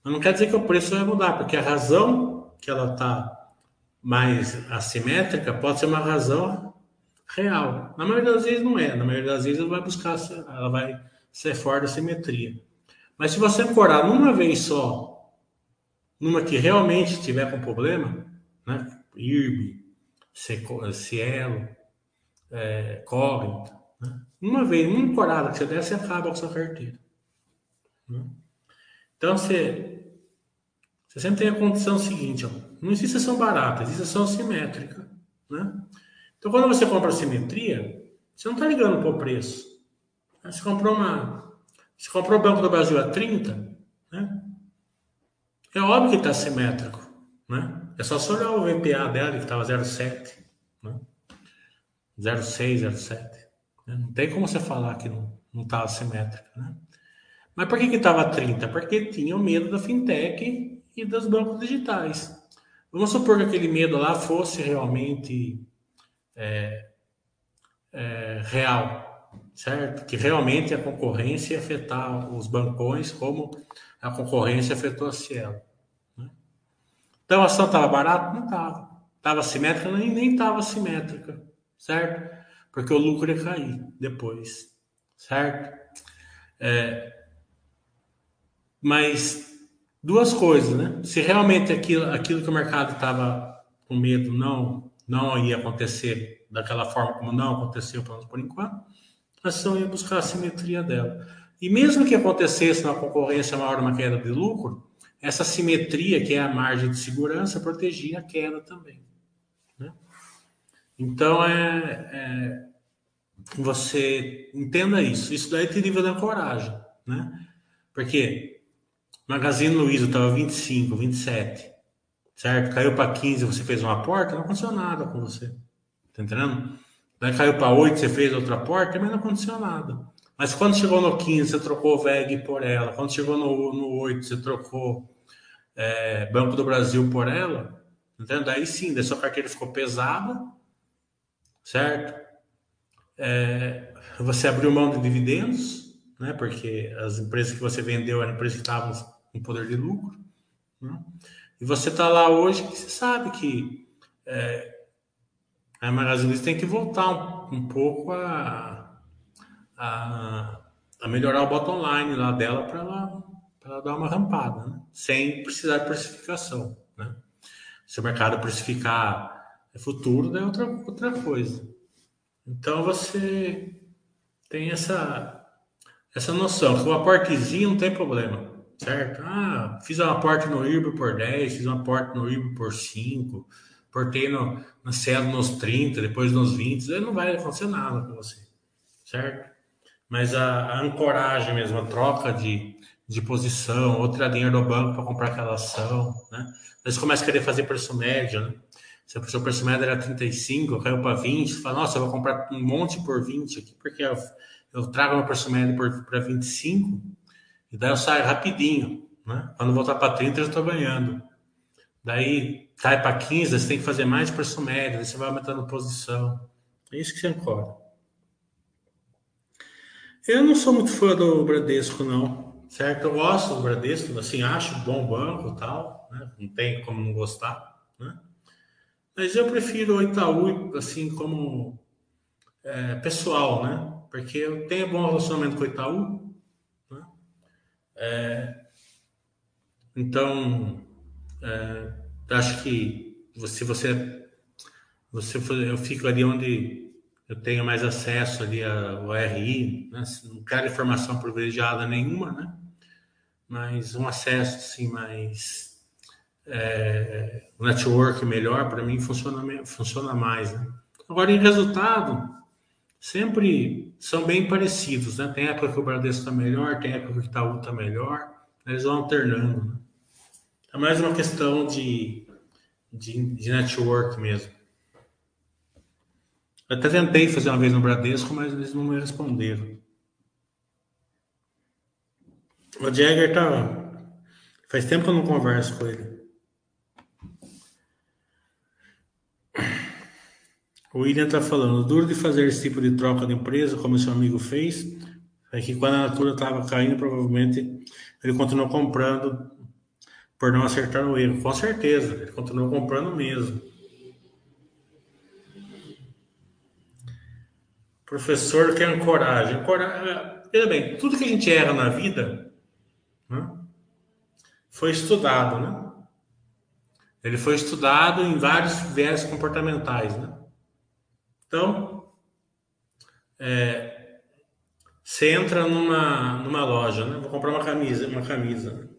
Mas não quer dizer que o preço vai mudar, porque a razão que ela está mais assimétrica pode ser uma razão real. Na maioria das vezes não é. Na maioria das vezes ela vai buscar, ela vai ser fora da simetria. Mas se você ancorar numa vez só, numa que realmente tiver com problema, né? IRB, Cielo, é, Cognito, Né? Uma vez, uma encorada que você der, você acaba com a sua carteira. Né? Então, você, você sempre tem a condição seguinte: ó, não existe ação barata, existe ação simétrica. Né? Então, quando você compra simetria, você não está ligando para o preço. Você comprou uma. Você comprou o Banco do Brasil a 30, né? É óbvio que está simétrico. Né? É só você olhar o VPA dela, que estava 0,7. Né? 0,6, 0,7. Né? Não tem como você falar que não estava simétrico. Né? Mas por que estava 30? Porque tinha o medo da fintech e dos bancos digitais. Vamos supor que aquele medo lá fosse realmente é, é, real, certo? Que realmente a concorrência ia afetar os bancões como a concorrência afetou a Cielo. Né? Então a ação estava barata? Não estava. Estava simétrica? Nem estava simétrica, certo? Porque o lucro ia cair depois, certo? É, mas duas coisas, né? Se realmente aquilo, aquilo que o mercado estava com medo não não ia acontecer daquela forma como não aconteceu, pelo menos por enquanto, a ação ia buscar a simetria dela. E mesmo que acontecesse uma concorrência maior, uma queda de lucro, essa simetria, que é a margem de segurança, protegia a queda também. Né? Então, é, é, você entenda isso. Isso daí te nível da coragem. Né? Porque Magazine Luiza estava 25, 27, certo? Caiu para 15, você fez uma porta, não aconteceu nada com você. Tá entendendo? Daí caiu para 8, você fez outra porta, também não aconteceu nada. Mas quando chegou no 15, você trocou VEG por ela. Quando chegou no, no 8, você trocou é, Banco do Brasil por ela. Entendeu? Daí sim, daí sua carteira ficou pesada, certo? É, você abriu mão de dividendos, né? Porque as empresas que você vendeu eram empresas que estavam com poder de lucro. Né? E você está lá hoje que você sabe que é, a Magazine tem que voltar um, um pouco a, a, a, melhorar o bottom line lá dela para ela, ela dar uma rampada, né? sem precisar de precificação. Né? Se o mercado precificar futuro, daí é outra, outra coisa. Então você tem essa, essa noção que o aportezinho não tem problema certo? Ah, fiz um aporte no IRB por 10, fiz um aporte no IRB por 5, portei no, na Cielo nos 30, depois nos 20, aí não vai acontecer nada com você, certo? Mas a, a ancoragem mesmo, a troca de, de posição, ou tirar dinheiro do banco para comprar aquela ação, né? Aí você começa a querer fazer preço médio, né? Se o seu preço médio era 35, caiu para 20, você fala, nossa, eu vou comprar um monte por 20 aqui, porque eu, eu trago meu preço médio para 25, e daí eu saio rapidinho, né? Quando voltar para 30, eu estou ganhando. Daí cai para 15, você tem que fazer mais preço médio, daí você vai aumentando posição. É isso que você ancora. Eu não sou muito fã do Bradesco, não. Certo? Eu gosto do Bradesco, assim, acho bom banco tal, né? Não tem como não gostar, né? Mas eu prefiro o Itaú, assim, como é, pessoal, né? Porque eu tenho bom relacionamento com o Itaú, é, então, é, acho que se você, você eu fico ali onde eu tenho mais acesso ali ao RI, né? não quero informação privilegiada nenhuma, né? Mas um acesso assim mais é, um network melhor para mim funciona funciona mais, né? Agora em resultado sempre são bem parecidos, né? Tem época que o Bradesco está melhor, tem época que o Itaú está melhor, eles vão alternando. Né? É mais uma questão de, de, de network mesmo. Eu até tentei fazer uma vez no Bradesco, mas eles não me responderam. O Jagger tá. Faz tempo que eu não converso com ele. O William está falando, duro de fazer esse tipo de troca de empresa, como seu amigo fez, é que quando a Natura estava caindo, provavelmente ele continuou comprando por não acertar o erro. Com certeza, ele continuou comprando mesmo. Professor quer. Ancoragem. Veja bem, tudo que a gente erra na vida né, foi estudado, né? Ele foi estudado em vários viés comportamentais, né? Então, é, Você entra numa, numa loja, né? Vou comprar uma camisa, uma camisa.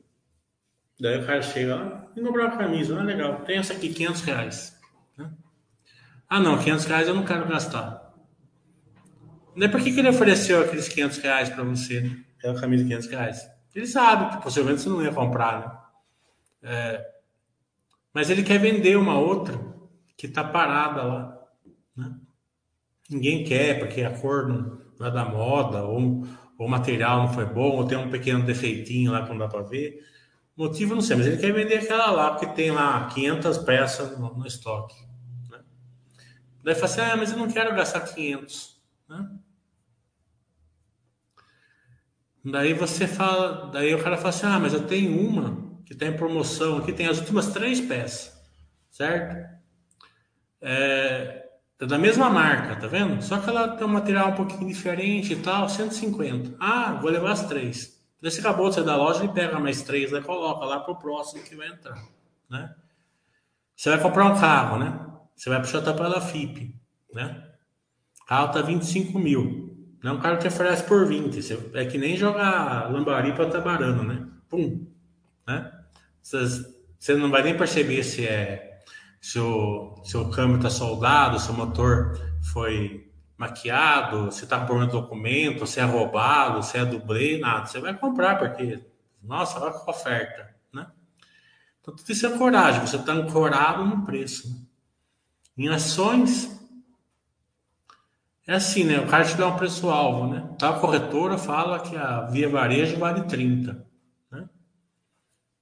Daí o cara chega lá e comprar uma camisa, ah, legal. Tem essa aqui, 500 reais. Né? Ah, não, 500 reais eu não quero gastar. Daí por que, que ele ofereceu aqueles 500 reais para você, né? Aquela camisa de 500 reais? Ele sabe que possivelmente você não ia comprar, né? É, mas ele quer vender uma outra que está parada lá. Ninguém quer, porque a cor não, não é da moda, ou, ou o material não foi bom, ou tem um pequeno defeitinho lá que não dá para ver. Motivo não sei, mas ele quer vender aquela lá, porque tem lá 500 peças no, no estoque. Né? Daí fala assim: ah, mas eu não quero gastar 500. Né? Daí você fala, daí o cara fala assim: ah, mas eu tenho uma que está em promoção aqui, tem as últimas três peças, certo? É, é da mesma marca, tá vendo? Só que ela tem um material um pouquinho diferente e tal, 150. Ah, vou levar as três. Daí você acabou de sair da loja, ele pega mais três, e coloca lá pro próximo que vai entrar, né? Você vai comprar um carro, né? Você vai puxar pela FIP, né? O carro tá 25 mil. Não é um cara que oferece por 20. Você, é que nem jogar lambari para tabarano, né? Pum, né? Você não vai nem perceber se é se o, se o câmbio está soldado, se o motor foi maquiado, se está por um documento, se é roubado, se é dublê, nada. Você vai comprar porque, nossa, olha que oferta, né? Então tudo isso é coragem, você está ancorado no preço. Né? Em ações, é assim, né? O cara te dá um preço-alvo, né? Tá, a corretora fala que a via varejo vale 30.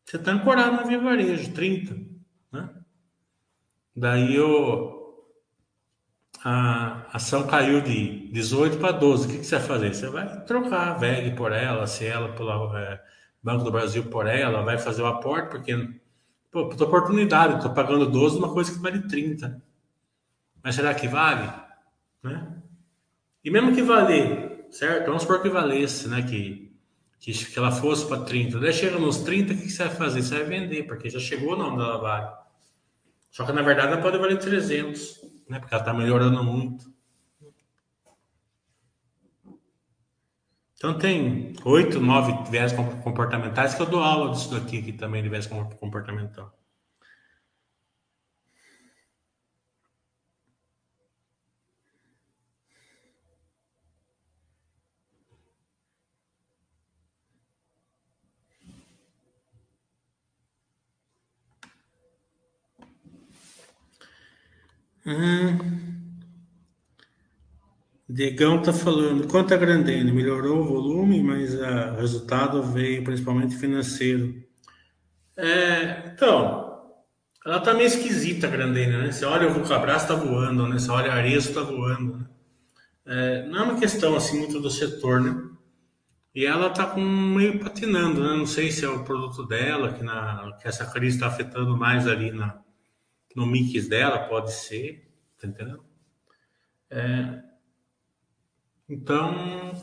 Você está ancorado na Via Varejo, 30. Daí o, a ação caiu de 18 para 12. O que, que você vai fazer? Você vai trocar a VEG por ela, se ela pelo é, Banco do Brasil por ela, vai fazer o aporte, porque, pô, puta oportunidade, estou pagando 12 uma coisa que vale 30. Mas será que vale? Né? E mesmo que valer, certo? Vamos supor que valesse, né? Que que, que ela fosse para 30. Daí chega nos 30, o que, que você vai fazer? Você vai vender, porque já chegou o nome da vale. Só que na verdade ela pode valer 300, né? Porque ela está melhorando muito. Então tem oito, nove viés comportamentais que eu dou aula disso daqui, aqui também de viés comportamental. Hum. Diegão tá falando, quanto a Grandene melhorou o volume, mas o resultado veio principalmente financeiro. É, então, ela tá meio esquisita a Grandene, né? Você olha o Vulcabras tá voando, né? Você olha a Arezo tá voando. Né? É, não é uma questão assim muito do setor, né? E ela tá com meio patinando, né? Não sei se é o produto dela que, na, que essa crise está afetando mais ali na, no mix dela, pode ser, tá entendendo? É, então,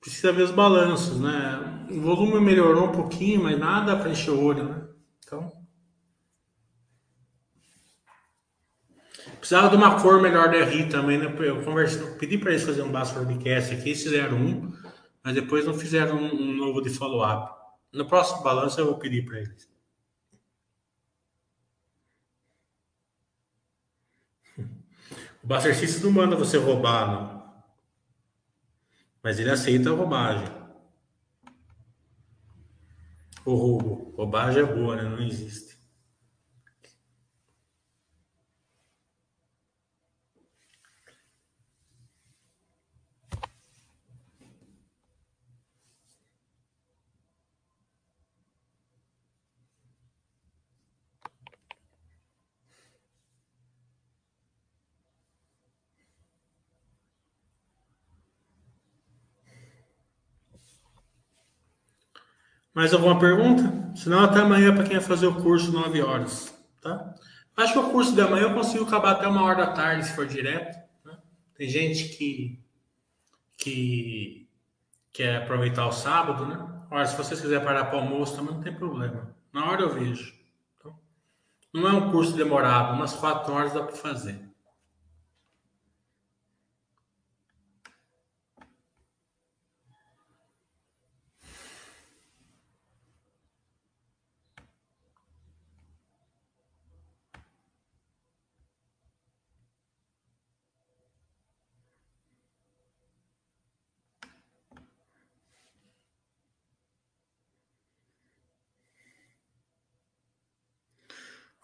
precisa ver os balanços, né? O volume melhorou um pouquinho, mas nada para encher o olho, né? Então, precisava de uma cor melhor da RI também, né? Eu conversei, pedi para eles fazerem um baixo podcast aqui, eles fizeram um, mas depois não fizeram um, um novo de follow-up. No próximo balanço eu vou pedir para eles. O Buster System não manda você roubar, não. Mas ele aceita a roubagem. O roubo. Roubagem é boa, né? Não existe. Mais alguma pergunta? Senão até amanhã para quem vai fazer o curso 9 horas, tá? Acho que o curso de amanhã eu consigo acabar até uma hora da tarde, se for direto. Né? Tem gente que, que quer aproveitar o sábado, né? Ora, se vocês quiserem parar para almoço também não tem problema. Na hora eu vejo. Então, não é um curso demorado, umas 4 horas dá para fazer.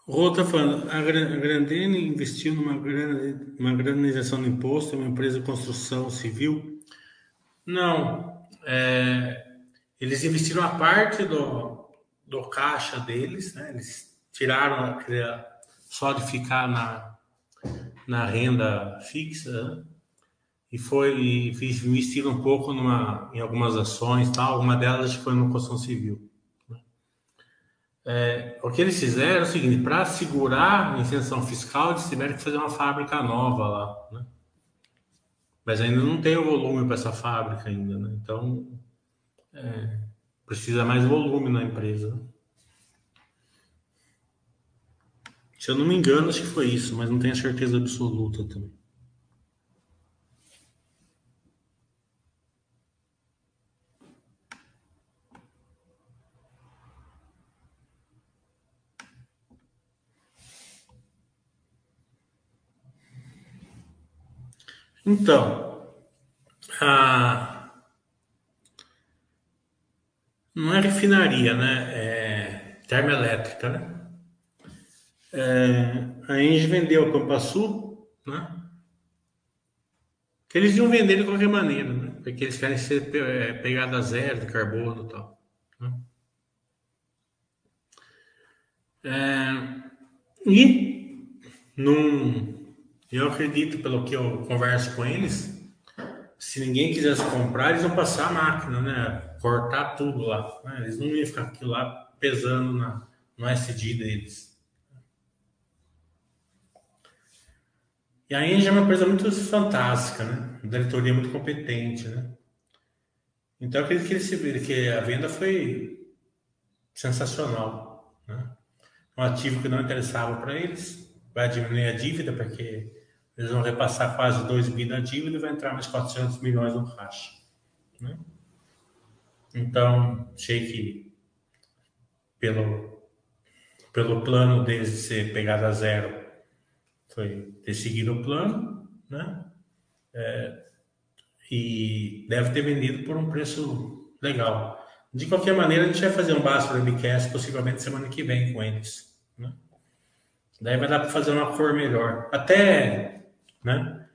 Rô está falando, a Grandene investiu numa grande, uma grande isenção de imposto, uma empresa de construção civil? Não. É, eles investiram a parte do, do caixa deles, né? eles tiraram só de ficar na, na renda fixa né? e foi e investiram um pouco numa, em algumas ações, tal. uma delas foi no construção civil. É, o que eles fizeram é o seguinte: para segurar a isenção fiscal, eles tiveram que fazer uma fábrica nova lá. Né? Mas ainda não tem o volume para essa fábrica ainda, né? Então é, precisa mais volume na empresa. Se eu não me engano, acho que foi isso, mas não tenho certeza absoluta também. Então, a... não é refinaria, né? É termoelétrica, né? É... A Engie vendeu a Pampa Sul, né? Que eles iam vender de qualquer maneira, né? Porque eles querem ser é, pegada zero de carbono e tal. Né? É... E num eu acredito, pelo que eu converso com eles, se ninguém quisesse comprar, eles vão passar a máquina, né? Cortar tudo lá. Né? Eles não iam ficar aquilo lá pesando na, no SD deles. E a Engie é uma empresa muito fantástica, né? Uma diretoria muito competente, né? Então eu acredito que, eles, que a venda foi sensacional, né? Um ativo que não interessava para eles, vai diminuir a dívida, porque eles vão repassar quase 2 bi da dívida e vai entrar mais 400 milhões no caixa. Né? Então, achei que pelo, pelo plano deles de ser pegada a zero, foi ter seguido o plano, né? É, e deve ter vendido por um preço legal. De qualquer maneira, a gente vai fazer um básico webcast possivelmente semana que vem com eles. Daí vai dar para fazer uma cor melhor. Até né?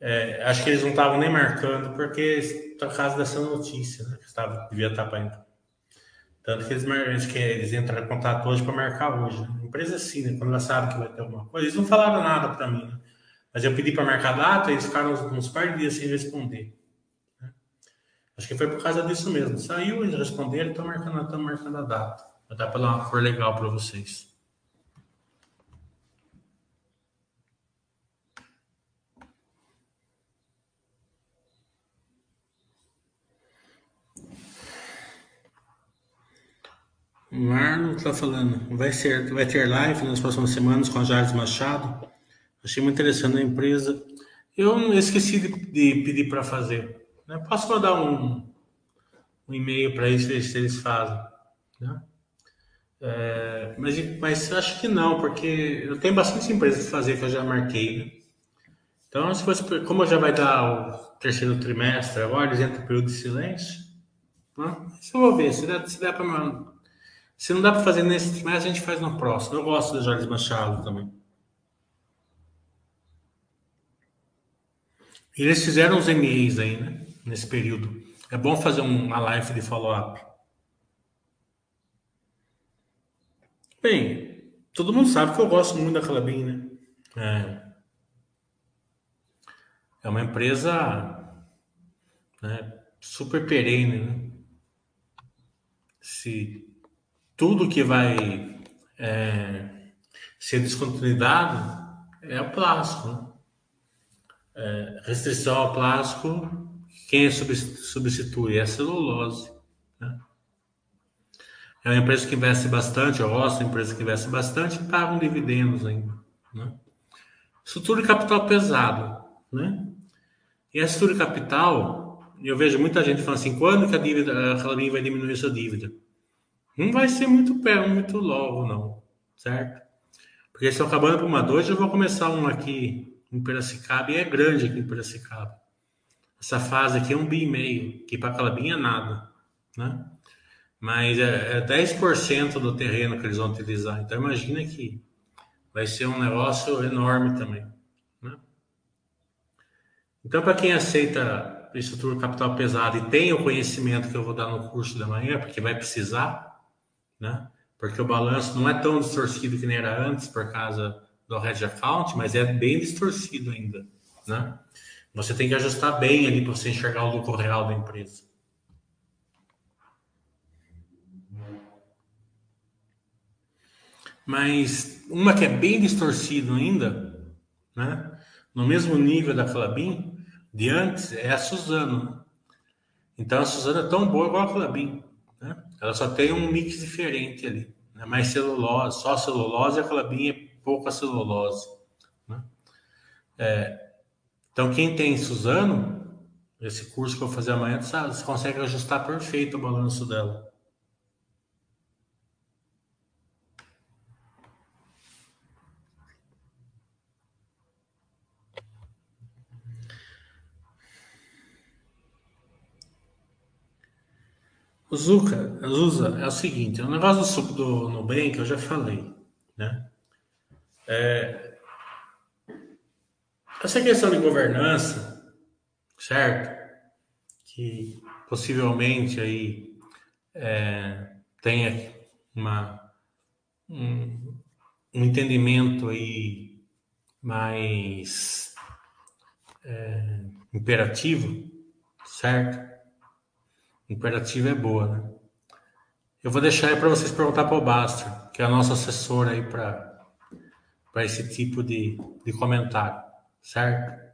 É, acho que eles não estavam nem marcando porque por causa dessa notícia, né? Que estava, devia estar para entrar. Tanto que eles, que eles entraram em contato hoje para marcar hoje. Né? Empresa assim, né? Quando ela sabe que vai ter alguma coisa. Eles não falaram nada para mim, né? Mas eu pedi para marcar data eles ficaram uns, uns par de dias sem responder. Né? Acho que foi por causa disso mesmo. Saiu, eles responderam, estão marcando, marcando a data. Vai dar para dar uma cor legal para vocês. Marlon está falando, vai, ser, vai ter live nas próximas semanas com a Jales Machado. Achei muito interessante a empresa. Eu esqueci de, de pedir para fazer. Né? Posso mandar um, um e-mail para eles se eles fazem. Né? É, mas, mas acho que não, porque eu tenho bastante empresas para fazer que eu já marquei. Né? Então, se fosse, como já vai dar o terceiro trimestre agora, eles entram período de silêncio. Né? Eu vou ver, se der, se der para se não dá para fazer nesse trimestre, a gente faz no próximo. Eu gosto do Jorge Machado também. E eles fizeram os MEs aí, né? Nesse período. É bom fazer uma live de follow-up. Bem, todo mundo sabe que eu gosto muito da Calabim, né? É, é uma empresa né, super perene, né? Se tudo que vai é, ser descontinuidade é o plástico. Né? É, restrição ao plástico, quem substitui é a celulose. Né? É uma empresa que investe bastante, eu gosto de empresa que investe bastante pagam dividendos ainda. Né? Estrutura de capital pesado. Né? E a estrutura de capital, eu vejo muita gente falando assim, quando que a dívida, a Clarim vai diminuir sua dívida? Não vai ser muito pé, muito logo, não, certo? Porque estão acabando por uma dois, eu vou começar um aqui em Piracicaba, e é grande aqui em Piracicaba. Essa fase aqui é um bi e meio, que para Calabinha é nada, né? Mas é, é 10% do terreno que eles vão utilizar. Então imagina que vai ser um negócio enorme também. Né? Então, para quem aceita estrutura capital pesada e tem o conhecimento que eu vou dar no curso da manhã, porque vai precisar, né? porque o balanço não é tão distorcido que nem era antes por causa do hedge account, mas é bem distorcido ainda. Né? Você tem que ajustar bem ali para você enxergar o lucro real da empresa. Mas uma que é bem distorcido ainda, né? no mesmo nível da Clabin, de antes, é a Suzano. Então a Suzano é tão boa igual a Clabin. Ela só tem um mix diferente ali. Né? Mais celulose, só celulose a Clabin é pouca celulose. Né? É, então quem tem Suzano, esse curso que eu vou fazer amanhã, você consegue ajustar perfeito o balanço dela. O Zuka, Zuza, é o seguinte, o negócio do, do Nubank eu já falei, né? É, essa questão de governança, certo? Que possivelmente aí é, tenha uma, um, um, entendimento aí mais é, imperativo, certo? Imperativa é boa, né? Eu vou deixar aí para vocês perguntar para o Baster, que é a nossa assessora aí para esse tipo de, de comentário, certo?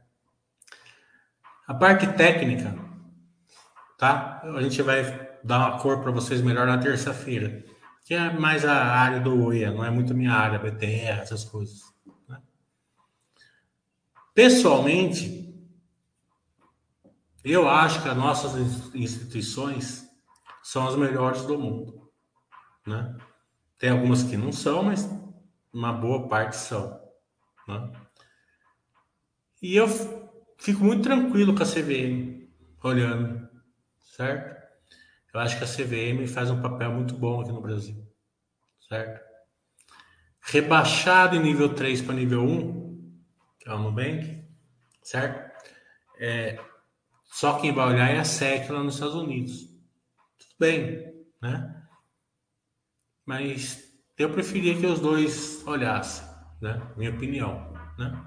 A parte técnica, tá? A gente vai dar uma cor para vocês melhor na terça-feira, que é mais a área do OIA, não é muito minha área, BTR, essas coisas. Né? Pessoalmente, eu acho que as nossas instituições são as melhores do mundo, né? Tem algumas que não são, mas uma boa parte são, né? E eu fico muito tranquilo com a CVM, olhando, certo? Eu acho que a CVM faz um papel muito bom aqui no Brasil, certo? Rebaixado em nível 3 para nível 1, que é o Nubank, certo? É, só quem vai olhar é a SEC lá nos Estados Unidos. Tudo bem, né? Mas eu preferia que os dois olhassem, né? Minha opinião, né?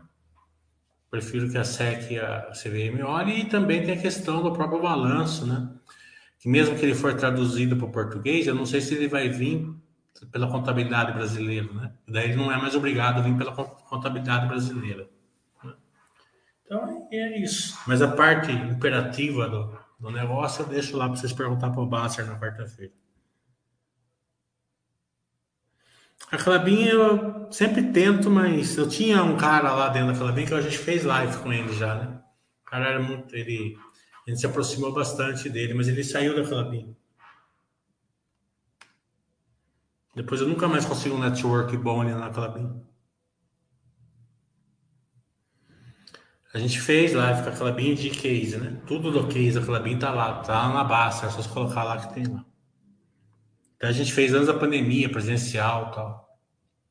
Prefiro que a SEC e a CVM olhem e também tem a questão do próprio balanço, né? Que mesmo que ele for traduzido para o português, eu não sei se ele vai vir pela contabilidade brasileira, né? Daí ele não é mais obrigado a vir pela contabilidade brasileira. Então é isso. Mas a parte imperativa do, do negócio eu deixo lá para vocês perguntar para o Basser na quarta-feira. A Clabin eu sempre tento, mas eu tinha um cara lá dentro da Clabin que a gente fez live com ele já, né? O cara era muito. Ele, a gente se aproximou bastante dele, mas ele saiu da Clabin. Depois eu nunca mais consigo um network bom ali na Clabin. A gente fez live com a Clabin de case, né? Tudo do case, a Clabin tá lá, tá na base, é só se colocar lá que tem lá. Então a gente fez antes da pandemia, presencial tal.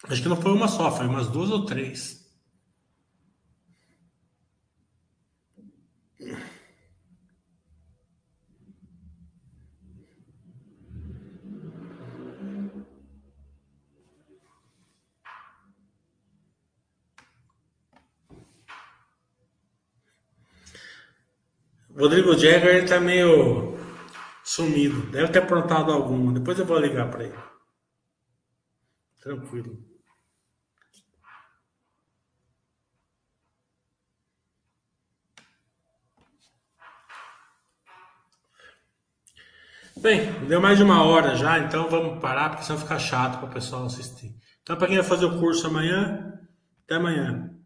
Acho que não foi uma só, foi umas duas ou três. Rodrigo Jagger ele tá meio sumido. Deve ter aprontado alguma. Depois eu vou ligar para ele. Tranquilo. Bem, deu mais de uma hora já, então vamos parar, porque senão fica chato para o pessoal assistir. Então, para quem vai fazer o curso amanhã, até amanhã.